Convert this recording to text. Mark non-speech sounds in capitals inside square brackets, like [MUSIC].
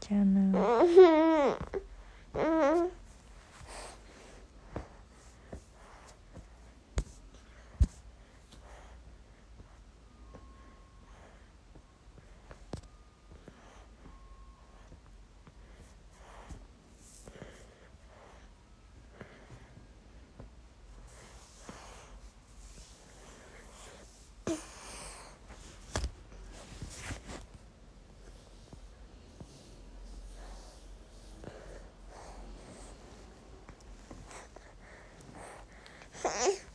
있잖아. [LAUGHS] Okay.